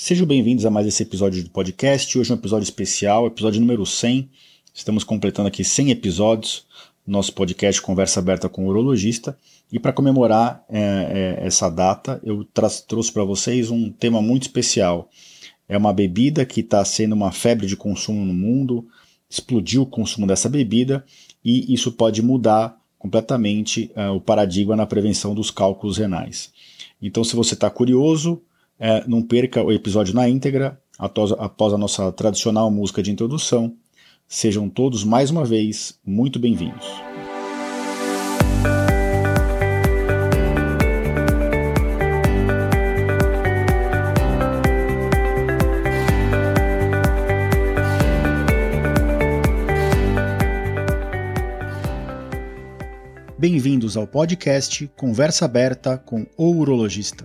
Sejam bem-vindos a mais esse episódio do podcast. Hoje é um episódio especial, episódio número 100. Estamos completando aqui 100 episódios do nosso podcast Conversa Aberta com o Urologista. E para comemorar é, é, essa data, eu trouxe para vocês um tema muito especial. É uma bebida que está sendo uma febre de consumo no mundo, explodiu o consumo dessa bebida e isso pode mudar completamente é, o paradigma na prevenção dos cálculos renais. Então, se você está curioso, é, não perca o episódio na íntegra, após, após a nossa tradicional música de introdução. Sejam todos mais uma vez muito bem-vindos. Bem-vindos ao podcast Conversa Aberta com o Urologista.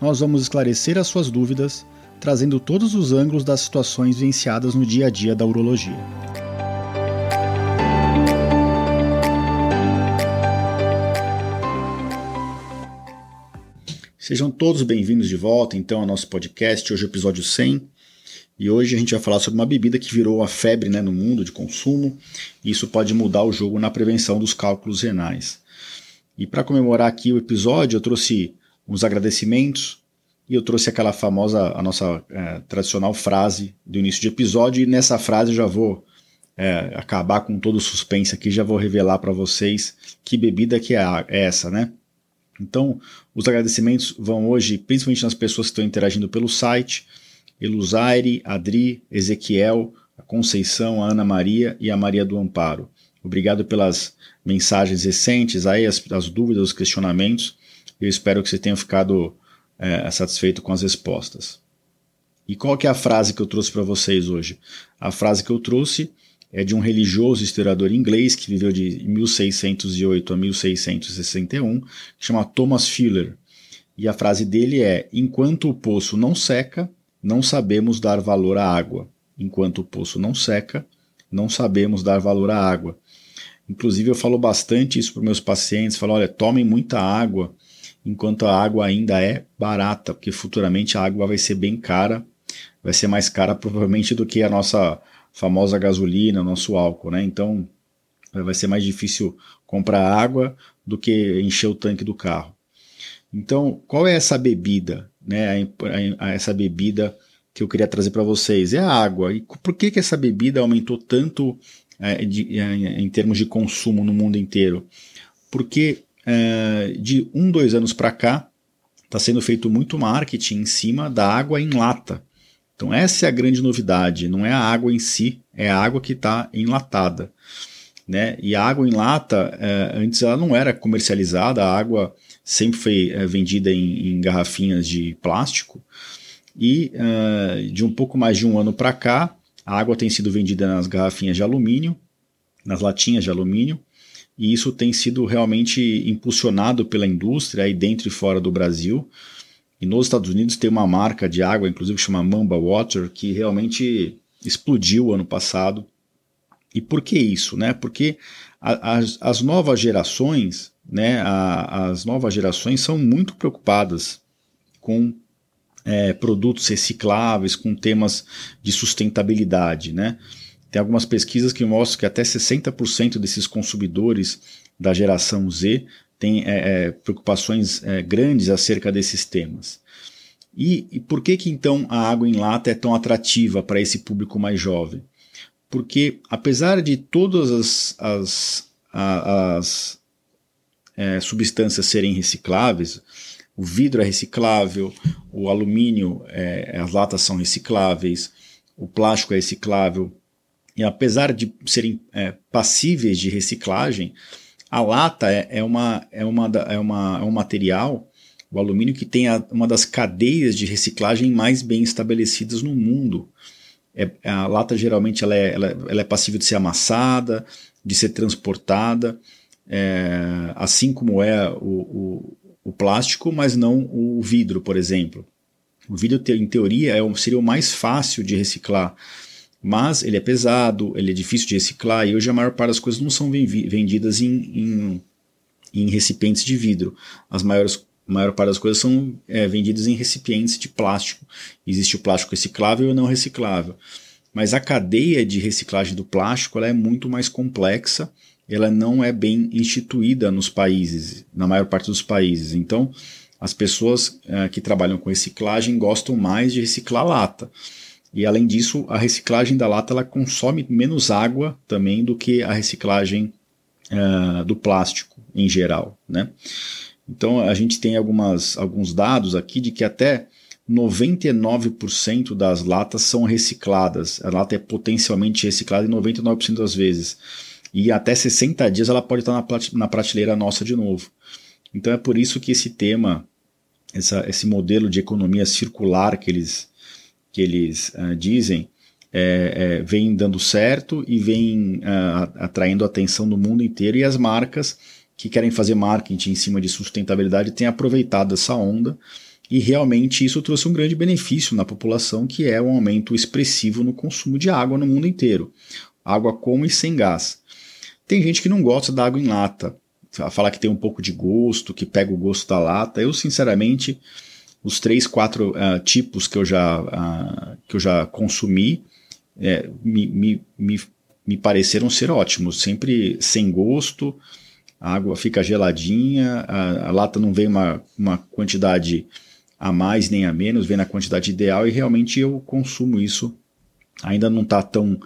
nós vamos esclarecer as suas dúvidas, trazendo todos os ângulos das situações vivenciadas no dia a dia da urologia. Sejam todos bem-vindos de volta então ao nosso podcast, hoje é o episódio 100. E hoje a gente vai falar sobre uma bebida que virou a febre né, no mundo de consumo, e isso pode mudar o jogo na prevenção dos cálculos renais. E para comemorar aqui o episódio, eu trouxe uns agradecimentos e eu trouxe aquela famosa, a nossa é, tradicional frase do início de episódio, e nessa frase já vou é, acabar com todo o suspense aqui, já vou revelar para vocês que bebida que é, é essa, né? Então, os agradecimentos vão hoje, principalmente nas pessoas que estão interagindo pelo site, Elusaire, Adri, Ezequiel, a Conceição, a Ana Maria e a Maria do Amparo. Obrigado pelas mensagens recentes, aí as, as dúvidas, os questionamentos. Eu espero que você tenha ficado é, satisfeito com as respostas. E qual que é a frase que eu trouxe para vocês hoje? A frase que eu trouxe é de um religioso historiador inglês que viveu de 1608 a 1661, que chama Thomas Fuller. E a frase dele é: Enquanto o poço não seca, não sabemos dar valor à água. Enquanto o poço não seca, não sabemos dar valor à água. Inclusive, eu falo bastante isso para meus pacientes: falo, olha, tomem muita água enquanto a água ainda é barata, porque futuramente a água vai ser bem cara, vai ser mais cara provavelmente do que a nossa famosa gasolina, nosso álcool, né? Então vai ser mais difícil comprar água do que encher o tanque do carro. Então, qual é essa bebida, né? Essa bebida que eu queria trazer para vocês é a água. E por que que essa bebida aumentou tanto é, de, é, em termos de consumo no mundo inteiro? Porque é, de um, dois anos para cá, está sendo feito muito marketing em cima da água em lata. Então essa é a grande novidade, não é a água em si, é a água que está enlatada. Né? E a água em lata, é, antes ela não era comercializada, a água sempre foi é, vendida em, em, garrafinhas de plástico. E de um pouco mais de um ano para cá, a água tem sido vendida nas garrafinhas de alumínio, nas latinhas de alumínio, e isso tem sido realmente impulsionado pela indústria aí dentro e fora do Brasil. E nos Estados Unidos tem uma marca de água, inclusive chama Mamba Water, que realmente explodiu ano passado. E por que isso? Né? Porque a, as, as, novas gerações, né, a, as novas gerações são muito preocupadas com é, produtos recicláveis, com temas de sustentabilidade, né? Tem algumas pesquisas que mostram que até 60% desses consumidores da geração Z têm é, é, preocupações é, grandes acerca desses temas. E, e, por que, que então a água em lata é tão atrativa para esse público mais jovem? Porque apesar de todas as, as, as é, substâncias serem recicláveis, o vidro é reciclável, o alumínio, é, as latas são recicláveis, o plástico é reciclável, e apesar de serem é, passíveis de reciclagem, a lata é, é, uma, é, uma, é, uma, é um material, o alumínio, que tem a, uma das cadeias de reciclagem mais bem estabelecidas no mundo. é, a lata geralmente ela é, ela, ela é passível de ser amassada, de ser transportada, é, assim como é o, o, o, plástico, mas não o vidro, por exemplo. O vidro, em teoria, é, seria o mais fácil de reciclar, mas ele é pesado, ele é difícil de reciclar e hoje a maior parte das coisas não são vendidas em, em, em recipientes de vidro. As maiores a maior parte das coisas são é, vendidas em recipientes de plástico. Existe o plástico reciclável e o não reciclável. Mas a cadeia de reciclagem do plástico ela é muito mais complexa, ela não é bem instituída nos países, na maior parte dos países. Então, as pessoas é, que trabalham com reciclagem gostam mais de reciclar lata. E além disso, a reciclagem da lata ela consome menos água também do que a reciclagem uh, do plástico em geral. Né? Então a gente tem algumas, alguns dados aqui de que até 99% das latas são recicladas. A lata é potencialmente reciclada em 99% das vezes. E até 60 dias ela pode estar na prateleira nossa de novo. Então é por isso que esse tema, essa, esse modelo de economia circular que eles que eles uh, dizem é, é, vem dando certo e vem uh, atraindo atenção do mundo inteiro e as marcas que querem fazer marketing em cima de sustentabilidade têm aproveitado essa onda e realmente isso trouxe um grande benefício na população que é um aumento expressivo no consumo de água no mundo inteiro, água com e sem gás. Tem gente que não gosta da água em lata, fala que tem um pouco de gosto, que pega o gosto da lata. Eu sinceramente os três, quatro uh, tipos que eu já, uh, que eu já consumi é, me, me, me, me pareceram ser ótimos, sempre sem gosto, a água fica geladinha, a, a, lata não vem uma, uma quantidade a mais nem a menos, vem na quantidade ideal e realmente eu consumo isso. Ainda não está tão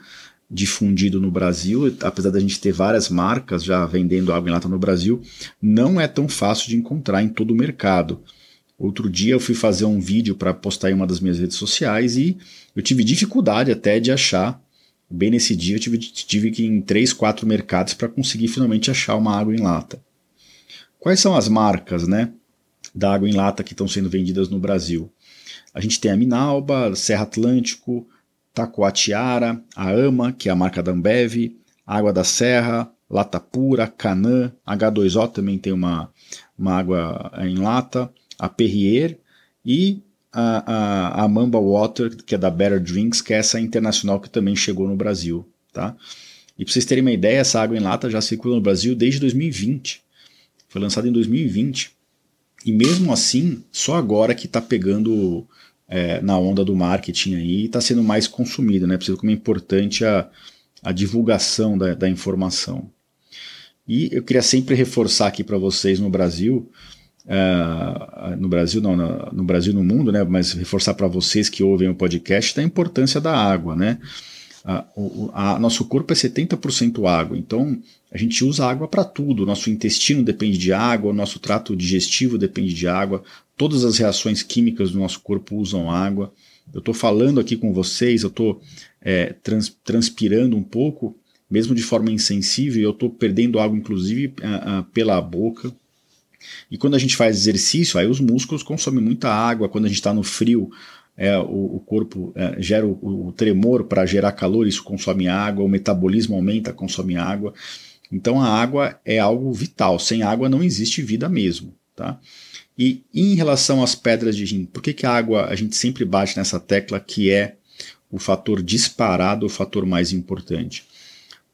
difundido no Brasil, apesar da gente ter várias marcas já vendendo água em lata no Brasil, não é tão fácil de encontrar em todo o mercado. Outro dia eu fui fazer um vídeo para postar em uma das minhas redes sociais e eu tive dificuldade até de achar. Bem nesse dia eu tive, tive que ir em três, quatro mercados para conseguir finalmente achar uma água em lata. Quais são as marcas né, da água em lata que estão sendo vendidas no Brasil? A gente tem a Minalba, Serra Atlântico, Tacoatiara, a Ama, que é a marca da Ambev, Água da Serra, Lata Pura, Canã, H2O também tem uma, uma água em lata a Perrier e a, a, a, Mamba Water, que é da Better Drinks, que é essa internacional que também chegou no Brasil. Tá? E para vocês terem uma ideia, essa água em lata já circula no Brasil desde 2020. Foi lançada em 2020. E mesmo assim, só agora que está pegando é, na onda do marketing aí e está sendo mais consumido, né? Precisa como é importante a, a divulgação da, da informação. E eu queria sempre reforçar aqui para vocês no Brasil Uh, no Brasil, não, no, no Brasil no mundo, né, mas reforçar para vocês que ouvem o podcast da importância da água, né? Uh, o a, nosso corpo é 70% água, então a gente usa água para tudo. Nosso intestino depende de água, o nosso trato digestivo depende de água, todas as reações químicas do nosso corpo usam água. Eu estou falando aqui com vocês, eu estou é, trans, transpirando um pouco, mesmo de forma insensível, eu estou perdendo água, inclusive, uh, pela boca. E quando a gente faz exercício, aí os músculos consomem muita água. Quando a gente está no frio, é, o, o corpo é, gera o, o tremor para gerar calor, isso consome água, o metabolismo aumenta, consome água. Então a água é algo vital. Sem água não existe vida mesmo. Tá? E em relação às pedras de rim, por que, que a água a gente sempre bate nessa tecla que é o fator disparado, o fator mais importante?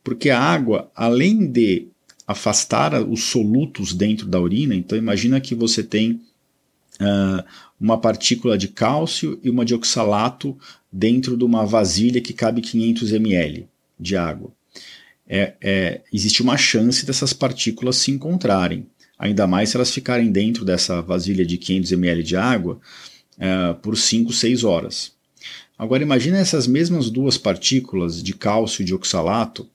Porque a água, além de afastar os solutos dentro da urina. Então imagina que você tem uh, uma partícula de cálcio e uma de oxalato dentro de uma vasilha que cabe 500 ml de água. É, é, existe uma chance dessas partículas se encontrarem, ainda mais se elas ficarem dentro dessa vasilha de 500 ml de água uh, por 5, 6 horas. Agora imagine essas mesmas duas partículas de cálcio e de oxalato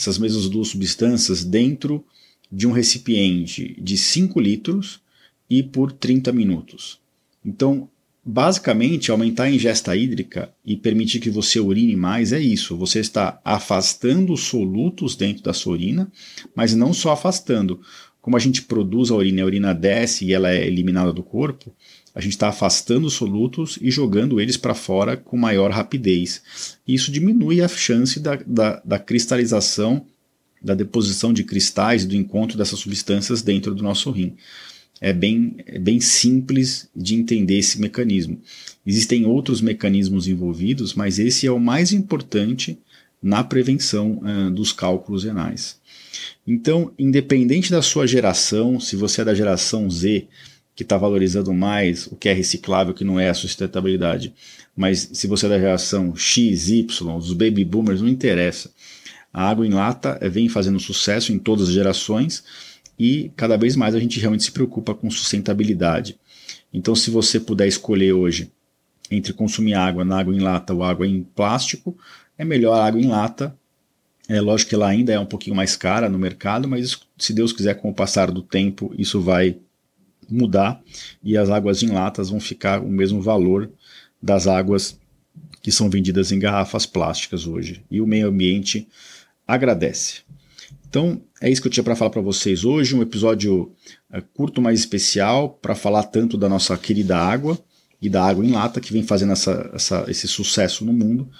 essas mesmas duas substâncias dentro de um recipiente de 5 litros e por 30 minutos. Então, basicamente, aumentar a ingesta hídrica e permitir que você urine mais é isso. Você está afastando os solutos dentro da sua urina, mas não só afastando. Como a gente produz a urina, a urina desce e ela é eliminada do corpo, a gente está afastando os solutos e jogando eles para fora com maior rapidez. Isso diminui a chance da, da, da cristalização, da deposição de cristais, do encontro dessas substâncias dentro do nosso rim. É bem, é bem simples de entender esse mecanismo. Existem outros mecanismos envolvidos, mas esse é o mais importante na prevenção uh, dos cálculos renais. Então, independente da sua geração, se você é da geração Z, que está valorizando mais o que é reciclável, que não é a sustentabilidade, mas se você é da geração X, Y, os baby boomers, não interessa. A água em lata eh, vem fazendo sucesso em todas as gerações e cada vez mais a gente realmente se preocupa com sustentabilidade. Então, se você puder escolher hoje entre consumir água na água em lata ou água em plástico, é melhor a água em lata. É lógico que ela ainda é um pouquinho mais cara no mercado, mas se Deus quiser, com o passar do tempo, isso vai mudar e as águas em latas vão ficar o mesmo valor das águas que são vendidas em garrafas plásticas hoje. E o meio ambiente agradece. Então, é isso que eu tinha para falar para vocês hoje, um episódio é, curto, mais especial, para falar tanto da nossa querida água e da água em lata, que vem fazendo essa, essa, esse sucesso no mundo.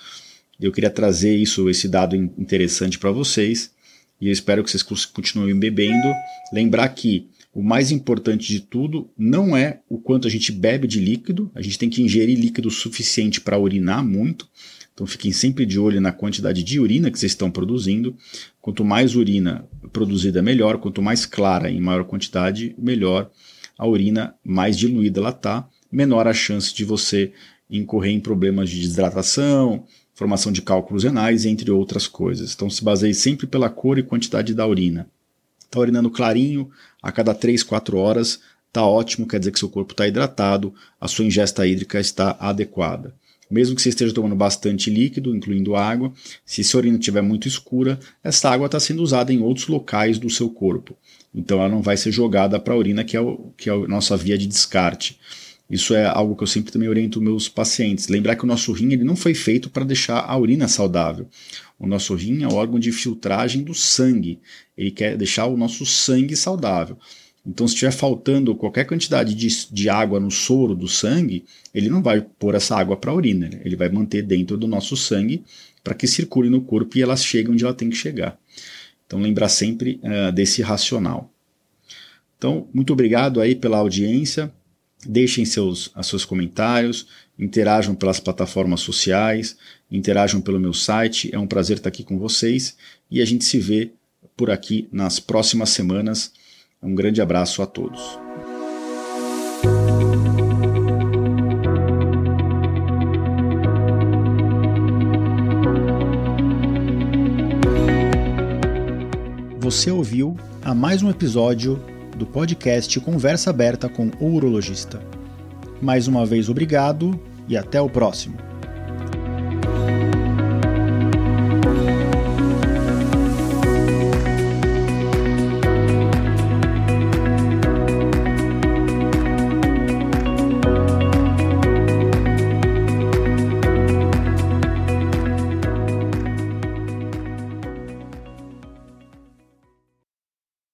Eu queria trazer isso, esse dado interessante para vocês, e eu espero que vocês continuem bebendo. Lembrar que o mais importante de tudo não é o quanto a gente bebe de líquido, a gente tem que ingerir líquido suficiente para urinar muito. Então fiquem sempre de olho na quantidade de urina que vocês estão produzindo. Quanto mais urina produzida, melhor. Quanto mais clara em maior quantidade, melhor. A urina mais diluída ela está, menor a chance de você incorrer em problemas de desidratação, formação de cálculos renais, entre outras coisas. Então se baseie sempre pela cor e quantidade da urina está urinando clarinho a cada 3, 4 horas, está ótimo, quer dizer que seu corpo está hidratado, a sua ingesta hídrica está adequada. Mesmo que você esteja tomando bastante líquido, incluindo água, se sua urina estiver muito escura, essa água está sendo usada em outros locais do seu corpo. Então ela não vai ser jogada para a urina, que é, o, que é a nossa via de descarte. Isso é algo que eu sempre também oriento meus pacientes. Lembrar que o nosso rim ele não foi feito para deixar a urina saudável. O nosso rim é o órgão de filtragem do sangue. Ele quer deixar o nosso sangue saudável. Então, se estiver faltando qualquer quantidade de, de água no soro do sangue, ele não vai pôr essa água para a urina. Ele vai manter dentro do nosso sangue para que circule no corpo e ela chegue onde ela tem que chegar. Então, lembrar sempre uh, desse racional. Então, muito obrigado aí pela audiência. Deixem seus, seus comentários, interajam pelas plataformas sociais, interajam pelo meu site. É um prazer estar aqui com vocês e a gente se vê por aqui nas próximas semanas. Um grande abraço a todos. Você ouviu a mais um episódio do podcast Conversa Aberta com o Urologista. Mais uma vez, obrigado e até o próximo.